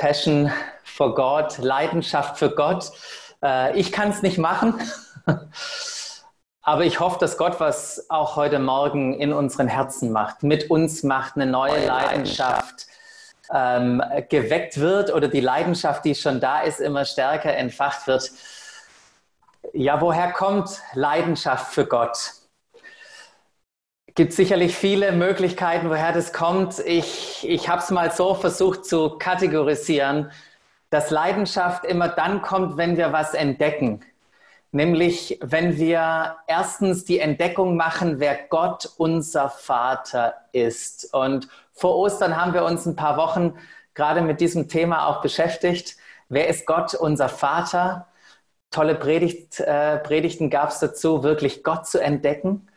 Passion for God, Leidenschaft für Gott. Äh, ich kann es nicht machen, aber ich hoffe, dass Gott was auch heute Morgen in unseren Herzen macht, mit uns macht, eine neue Leidenschaft ähm, geweckt wird oder die Leidenschaft, die schon da ist, immer stärker entfacht wird. Ja, woher kommt Leidenschaft für Gott? Gibt sicherlich viele Möglichkeiten, woher das kommt. Ich, ich habe es mal so versucht zu kategorisieren, dass Leidenschaft immer dann kommt, wenn wir was entdecken. Nämlich, wenn wir erstens die Entdeckung machen, wer Gott unser Vater ist. Und vor Ostern haben wir uns ein paar Wochen gerade mit diesem Thema auch beschäftigt. Wer ist Gott unser Vater? Tolle Predigt, äh, Predigten gab es dazu, wirklich Gott zu entdecken.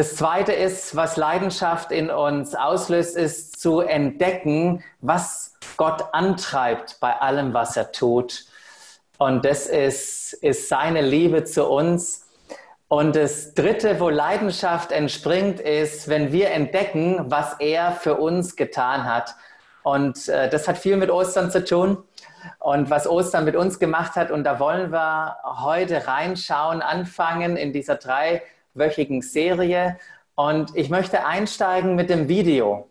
Das Zweite ist, was Leidenschaft in uns auslöst, ist zu entdecken, was Gott antreibt bei allem, was er tut. Und das ist, ist seine Liebe zu uns. Und das Dritte, wo Leidenschaft entspringt, ist, wenn wir entdecken, was er für uns getan hat. Und äh, das hat viel mit Ostern zu tun und was Ostern mit uns gemacht hat. Und da wollen wir heute reinschauen, anfangen in dieser drei wöchigen Serie. Und ich möchte einsteigen mit dem Video,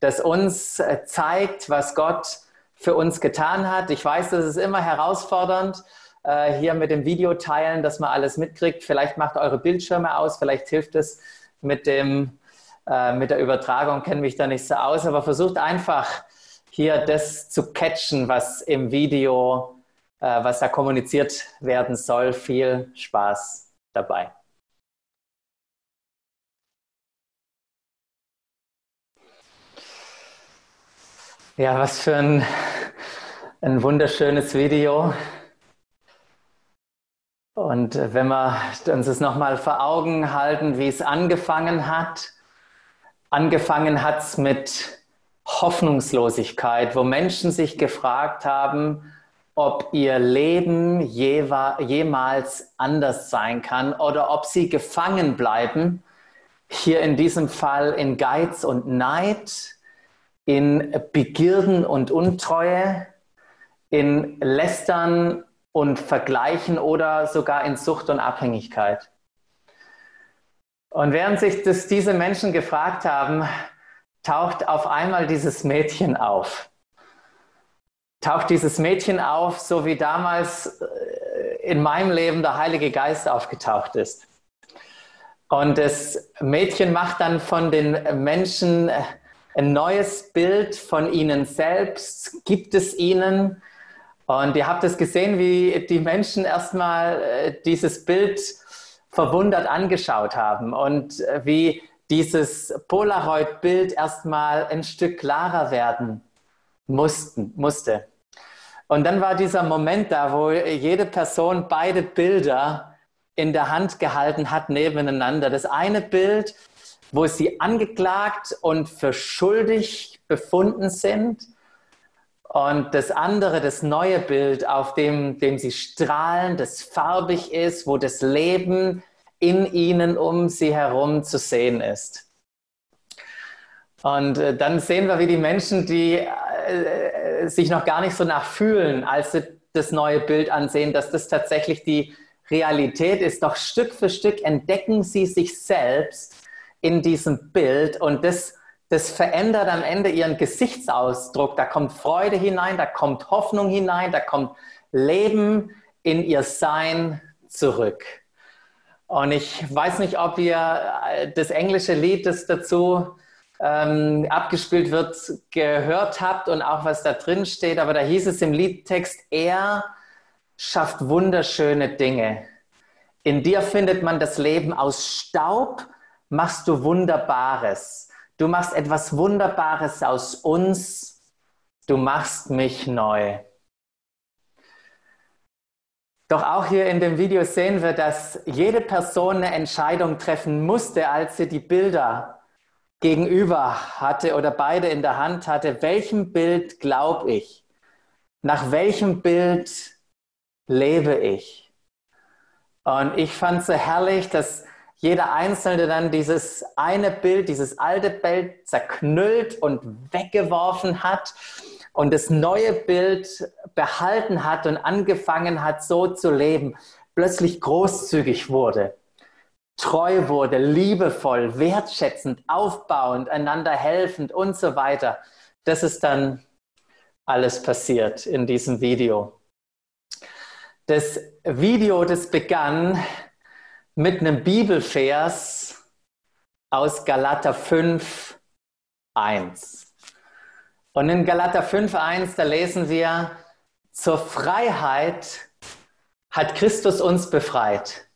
das uns äh, zeigt, was Gott für uns getan hat. Ich weiß, das ist immer herausfordernd, äh, hier mit dem Video teilen, dass man alles mitkriegt. Vielleicht macht eure Bildschirme aus, vielleicht hilft es mit, dem, äh, mit der Übertragung, kenne mich da nicht so aus, aber versucht einfach hier das zu catchen, was im Video, was da kommuniziert werden soll. Viel Spaß dabei. Ja, was für ein, ein wunderschönes Video. Und wenn wir uns das nochmal vor Augen halten, wie es angefangen hat, angefangen hat es mit Hoffnungslosigkeit, wo Menschen sich gefragt haben, ob ihr Leben jemals anders sein kann oder ob sie gefangen bleiben, hier in diesem Fall in Geiz und Neid, in Begierden und Untreue, in Lästern und Vergleichen oder sogar in Sucht und Abhängigkeit. Und während sich das diese Menschen gefragt haben, taucht auf einmal dieses Mädchen auf. Taucht dieses Mädchen auf, so wie damals äh, in meinem Leben der Heilige Geist aufgetaucht ist. Und das Mädchen macht dann von den Menschen ein neues Bild von ihnen selbst gibt es ihnen. Und ihr habt es gesehen, wie die Menschen erstmal äh, dieses Bild verwundert angeschaut haben und äh, wie dieses Polaroid-Bild erstmal ein Stück klarer werden mussten, musste. Und dann war dieser Moment da, wo jede Person beide Bilder in der Hand gehalten hat nebeneinander. Das eine Bild wo sie angeklagt und für schuldig befunden sind. Und das andere, das neue Bild, auf dem, dem sie strahlen, das farbig ist, wo das Leben in ihnen um sie herum zu sehen ist. Und äh, dann sehen wir, wie die Menschen, die äh, sich noch gar nicht so nachfühlen, als sie das neue Bild ansehen, dass das tatsächlich die Realität ist. Doch Stück für Stück entdecken sie sich selbst in diesem Bild und das, das verändert am Ende ihren Gesichtsausdruck. Da kommt Freude hinein, da kommt Hoffnung hinein, da kommt Leben in ihr Sein zurück. Und ich weiß nicht, ob ihr äh, das englische Lied, das dazu ähm, abgespielt wird, gehört habt und auch was da drin steht, aber da hieß es im Liedtext, er schafft wunderschöne Dinge. In dir findet man das Leben aus Staub machst du Wunderbares. Du machst etwas Wunderbares aus uns. Du machst mich neu. Doch auch hier in dem Video sehen wir, dass jede Person eine Entscheidung treffen musste, als sie die Bilder gegenüber hatte oder beide in der Hand hatte. Welchem Bild glaube ich? Nach welchem Bild lebe ich? Und ich fand es so herrlich, dass jeder Einzelne dann dieses eine Bild, dieses alte Bild zerknüllt und weggeworfen hat und das neue Bild behalten hat und angefangen hat, so zu leben, plötzlich großzügig wurde, treu wurde, liebevoll, wertschätzend, aufbauend, einander helfend und so weiter. Das ist dann alles passiert in diesem Video. Das Video, das begann mit einem Bibelvers aus Galater 5, 1. Und in Galater 5.1, da lesen wir, zur Freiheit hat Christus uns befreit.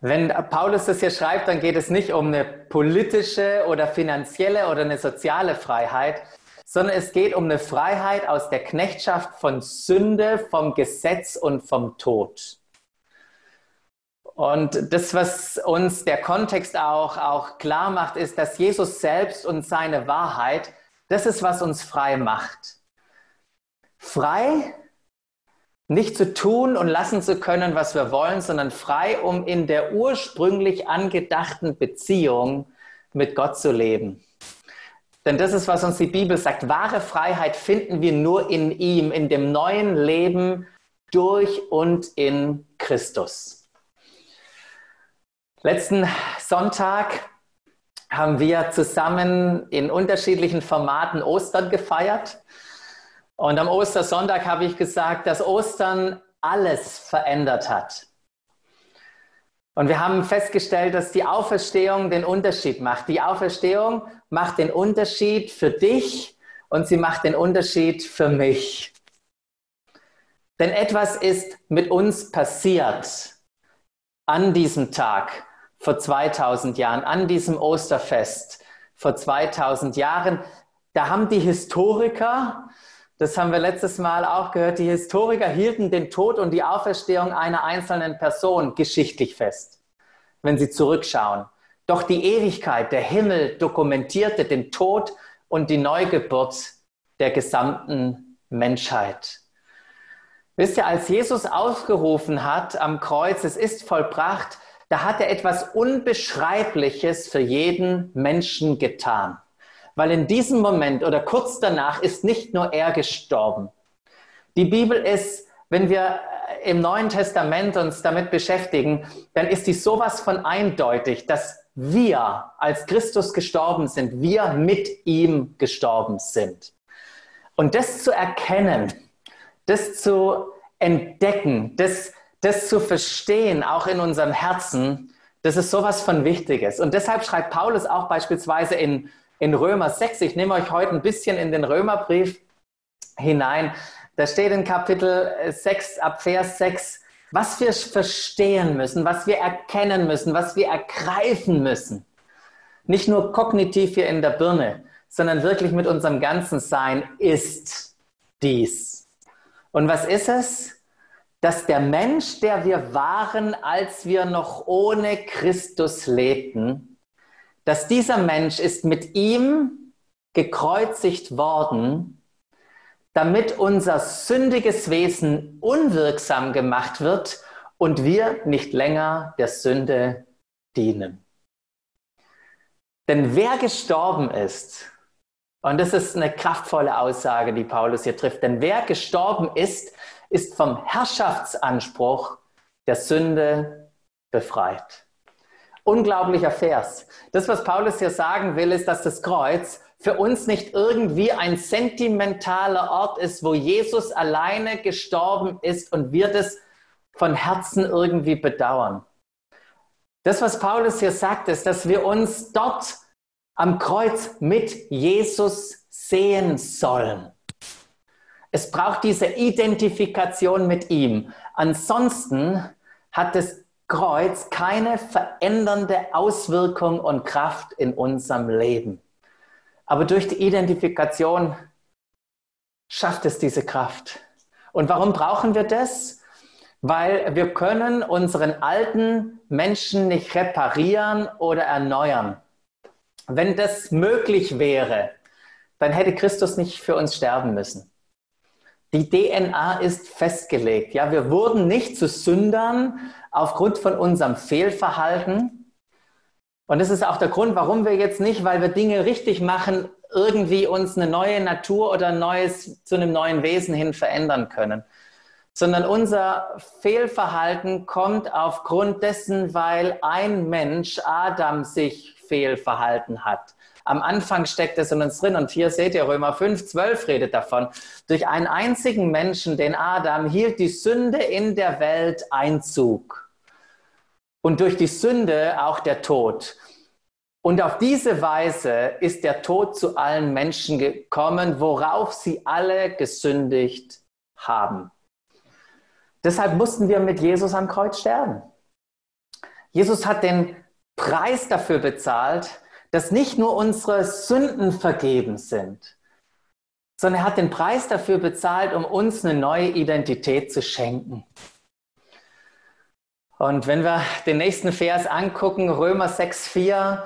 Wenn Paulus das hier schreibt, dann geht es nicht um eine politische oder finanzielle oder eine soziale Freiheit, sondern es geht um eine Freiheit aus der Knechtschaft von Sünde, vom Gesetz und vom Tod. Und das, was uns der Kontext auch, auch klar macht, ist, dass Jesus selbst und seine Wahrheit, das ist, was uns frei macht. Frei, nicht zu tun und lassen zu können, was wir wollen, sondern frei, um in der ursprünglich angedachten Beziehung mit Gott zu leben. Denn das ist, was uns die Bibel sagt. Wahre Freiheit finden wir nur in ihm, in dem neuen Leben durch und in Christus. Letzten Sonntag haben wir zusammen in unterschiedlichen Formaten Ostern gefeiert. Und am Ostersonntag habe ich gesagt, dass Ostern alles verändert hat. Und wir haben festgestellt, dass die Auferstehung den Unterschied macht. Die Auferstehung macht den Unterschied für dich und sie macht den Unterschied für mich. Denn etwas ist mit uns passiert an diesem Tag vor 2000 Jahren, an diesem Osterfest vor 2000 Jahren. Da haben die Historiker, das haben wir letztes Mal auch gehört, die Historiker hielten den Tod und die Auferstehung einer einzelnen Person geschichtlich fest, wenn sie zurückschauen. Doch die Ewigkeit, der Himmel dokumentierte den Tod und die Neugeburt der gesamten Menschheit. Wisst ihr, als Jesus aufgerufen hat am Kreuz, es ist vollbracht, da hat er etwas Unbeschreibliches für jeden Menschen getan. Weil in diesem Moment oder kurz danach ist nicht nur er gestorben. Die Bibel ist, wenn wir im Neuen Testament uns damit beschäftigen, dann ist die sowas von eindeutig, dass wir, als Christus gestorben sind, wir mit ihm gestorben sind. Und das zu erkennen, das zu entdecken, das das zu verstehen, auch in unserem Herzen, das ist sowas von Wichtiges. Und deshalb schreibt Paulus auch beispielsweise in, in Römer 6, ich nehme euch heute ein bisschen in den Römerbrief hinein, da steht in Kapitel 6 ab Vers 6, was wir verstehen müssen, was wir erkennen müssen, was wir ergreifen müssen. Nicht nur kognitiv hier in der Birne, sondern wirklich mit unserem ganzen Sein ist dies. Und was ist es? Dass der Mensch, der wir waren, als wir noch ohne Christus lebten, dass dieser Mensch ist mit ihm gekreuzigt worden, damit unser sündiges Wesen unwirksam gemacht wird und wir nicht länger der Sünde dienen. Denn wer gestorben ist, und das ist eine kraftvolle Aussage, die Paulus hier trifft, denn wer gestorben ist, ist vom Herrschaftsanspruch der Sünde befreit. Unglaublicher Vers. Das, was Paulus hier sagen will, ist, dass das Kreuz für uns nicht irgendwie ein sentimentaler Ort ist, wo Jesus alleine gestorben ist und wir das von Herzen irgendwie bedauern. Das, was Paulus hier sagt, ist, dass wir uns dort am Kreuz mit Jesus sehen sollen. Es braucht diese Identifikation mit ihm. Ansonsten hat das Kreuz keine verändernde Auswirkung und Kraft in unserem Leben. Aber durch die Identifikation schafft es diese Kraft. Und warum brauchen wir das? Weil wir können unseren alten Menschen nicht reparieren oder erneuern. Wenn das möglich wäre, dann hätte Christus nicht für uns sterben müssen. Die DNA ist festgelegt. Ja, wir wurden nicht zu Sündern aufgrund von unserem Fehlverhalten. Und das ist auch der Grund, warum wir jetzt nicht, weil wir Dinge richtig machen, irgendwie uns eine neue Natur oder ein neues, zu einem neuen Wesen hin verändern können, sondern unser Fehlverhalten kommt aufgrund dessen, weil ein Mensch, Adam, sich fehlverhalten hat. Am Anfang steckt es in uns drin und hier seht ihr Römer 5, 12 redet davon. Durch einen einzigen Menschen, den Adam, hielt die Sünde in der Welt Einzug. Und durch die Sünde auch der Tod. Und auf diese Weise ist der Tod zu allen Menschen gekommen, worauf sie alle gesündigt haben. Deshalb mussten wir mit Jesus am Kreuz sterben. Jesus hat den Preis dafür bezahlt, dass nicht nur unsere Sünden vergeben sind, sondern er hat den Preis dafür bezahlt, um uns eine neue Identität zu schenken. Und wenn wir den nächsten Vers angucken, Römer 6,4,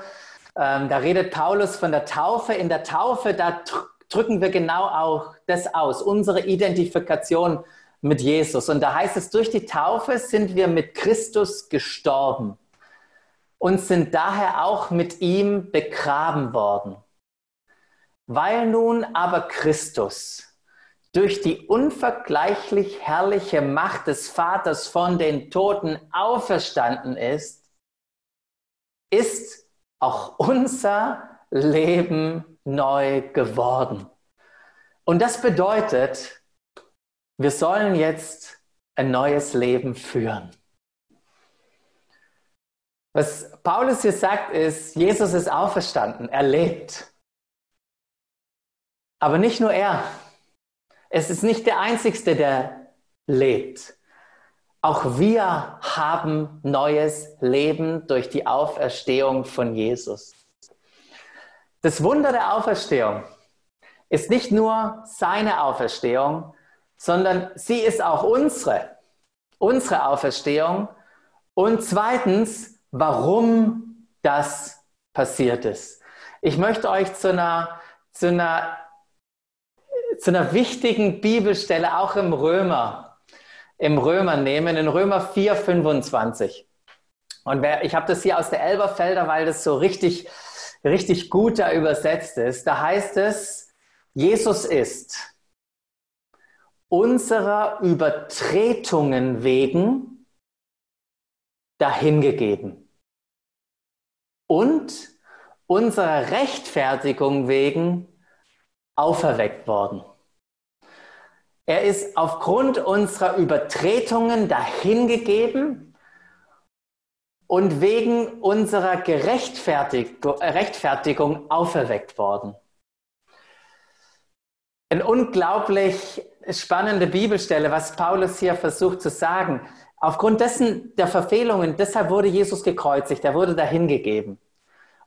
ähm, da redet Paulus von der Taufe. In der Taufe, da drücken wir genau auch das aus, unsere Identifikation mit Jesus. Und da heißt es, durch die Taufe sind wir mit Christus gestorben und sind daher auch mit ihm begraben worden. Weil nun aber Christus durch die unvergleichlich herrliche Macht des Vaters von den Toten auferstanden ist, ist auch unser Leben neu geworden. Und das bedeutet, wir sollen jetzt ein neues Leben führen. Was Paulus hier sagt, ist, Jesus ist auferstanden, er lebt. Aber nicht nur er. Es ist nicht der Einzige, der lebt. Auch wir haben neues Leben durch die Auferstehung von Jesus. Das Wunder der Auferstehung ist nicht nur seine Auferstehung, sondern sie ist auch unsere, unsere Auferstehung. Und zweitens, warum das passiert ist. Ich möchte euch zu einer, zu einer, zu einer wichtigen Bibelstelle auch im Römer, im Römer nehmen, in Römer 4, 25. Und wer, ich habe das hier aus der Elberfelder, weil das so richtig, richtig gut da übersetzt ist. Da heißt es, Jesus ist unserer Übertretungen wegen dahingegeben und unserer Rechtfertigung wegen auferweckt worden. Er ist aufgrund unserer Übertretungen dahingegeben und wegen unserer Gerechtfertigung auferweckt worden. Eine unglaublich spannende Bibelstelle, was Paulus hier versucht zu sagen. Aufgrund dessen der Verfehlungen, deshalb wurde Jesus gekreuzigt, er wurde dahingegeben.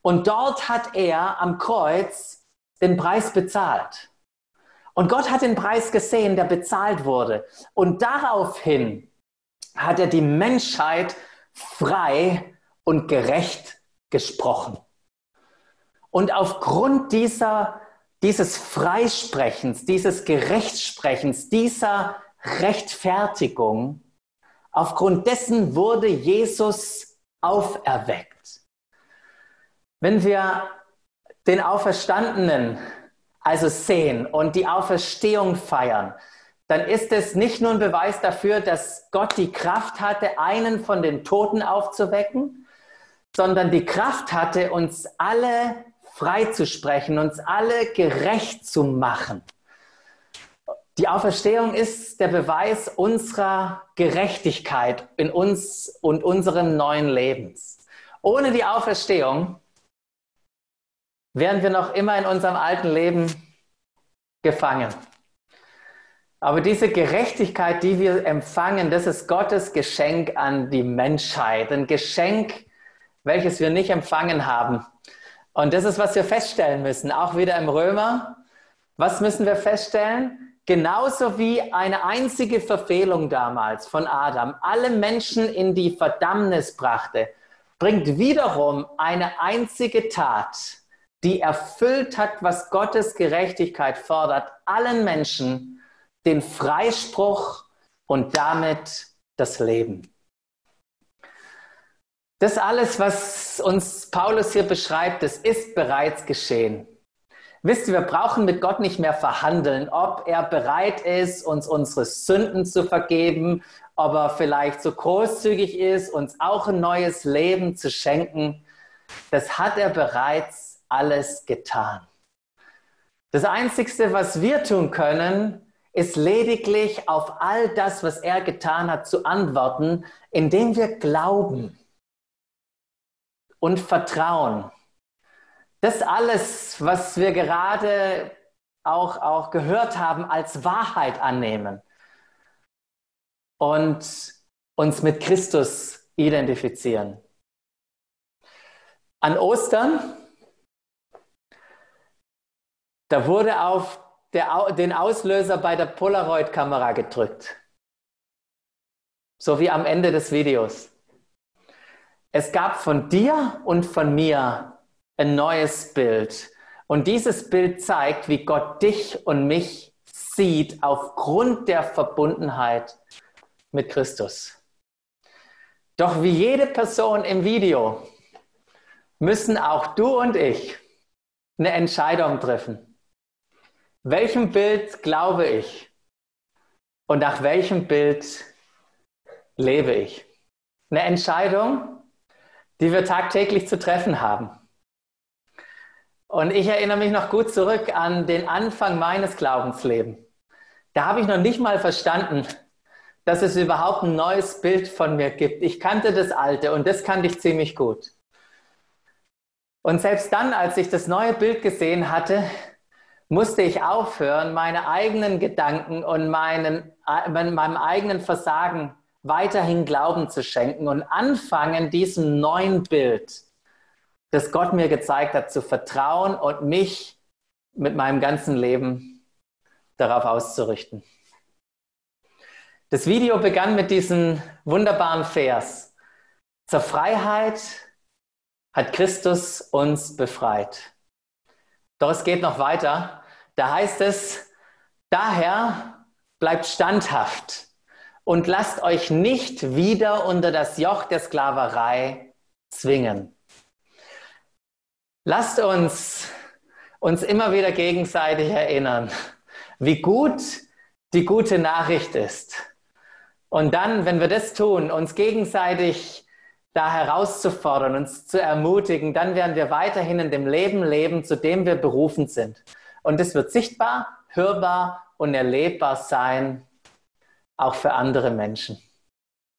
Und dort hat er am Kreuz den Preis bezahlt. Und Gott hat den Preis gesehen, der bezahlt wurde. Und daraufhin hat er die Menschheit frei und gerecht gesprochen. Und aufgrund dieser, dieses Freisprechens, dieses Gerechtsprechens, dieser Rechtfertigung Aufgrund dessen wurde Jesus auferweckt. Wenn wir den Auferstandenen also sehen und die Auferstehung feiern, dann ist es nicht nur ein Beweis dafür, dass Gott die Kraft hatte, einen von den Toten aufzuwecken, sondern die Kraft hatte, uns alle freizusprechen, uns alle gerecht zu machen. Die Auferstehung ist der Beweis unserer Gerechtigkeit in uns und unserem neuen Lebens. Ohne die Auferstehung wären wir noch immer in unserem alten Leben gefangen. Aber diese Gerechtigkeit, die wir empfangen, das ist Gottes Geschenk an die Menschheit. Ein Geschenk, welches wir nicht empfangen haben. Und das ist, was wir feststellen müssen. Auch wieder im Römer. Was müssen wir feststellen? Genauso wie eine einzige Verfehlung damals von Adam alle Menschen in die Verdammnis brachte, bringt wiederum eine einzige Tat, die erfüllt hat, was Gottes Gerechtigkeit fordert, allen Menschen den Freispruch und damit das Leben. Das alles, was uns Paulus hier beschreibt, das ist bereits geschehen. Wisst ihr, wir brauchen mit Gott nicht mehr verhandeln, ob er bereit ist, uns unsere Sünden zu vergeben, ob er vielleicht so großzügig ist, uns auch ein neues Leben zu schenken. Das hat er bereits alles getan. Das Einzige, was wir tun können, ist lediglich auf all das, was er getan hat, zu antworten, indem wir glauben und vertrauen. Das alles, was wir gerade auch, auch gehört haben, als Wahrheit annehmen und uns mit Christus identifizieren. An Ostern, da wurde auf der, den Auslöser bei der Polaroid-Kamera gedrückt. So wie am Ende des Videos. Es gab von dir und von mir ein neues Bild. Und dieses Bild zeigt, wie Gott dich und mich sieht aufgrund der Verbundenheit mit Christus. Doch wie jede Person im Video müssen auch du und ich eine Entscheidung treffen. Welchem Bild glaube ich? Und nach welchem Bild lebe ich? Eine Entscheidung, die wir tagtäglich zu treffen haben. Und ich erinnere mich noch gut zurück an den Anfang meines Glaubenslebens. Da habe ich noch nicht mal verstanden, dass es überhaupt ein neues Bild von mir gibt. Ich kannte das alte und das kannte ich ziemlich gut. Und selbst dann, als ich das neue Bild gesehen hatte, musste ich aufhören, meine eigenen Gedanken und meinen, meinem eigenen Versagen weiterhin Glauben zu schenken und anfangen, diesem neuen Bild, das Gott mir gezeigt hat, zu vertrauen und mich mit meinem ganzen Leben darauf auszurichten. Das Video begann mit diesem wunderbaren Vers. Zur Freiheit hat Christus uns befreit. Doch es geht noch weiter. Da heißt es, daher bleibt standhaft und lasst euch nicht wieder unter das Joch der Sklaverei zwingen. Lasst uns uns immer wieder gegenseitig erinnern, wie gut die gute Nachricht ist. Und dann, wenn wir das tun, uns gegenseitig da herauszufordern, uns zu ermutigen, dann werden wir weiterhin in dem Leben leben, zu dem wir berufen sind. Und es wird sichtbar, hörbar und erlebbar sein, auch für andere Menschen.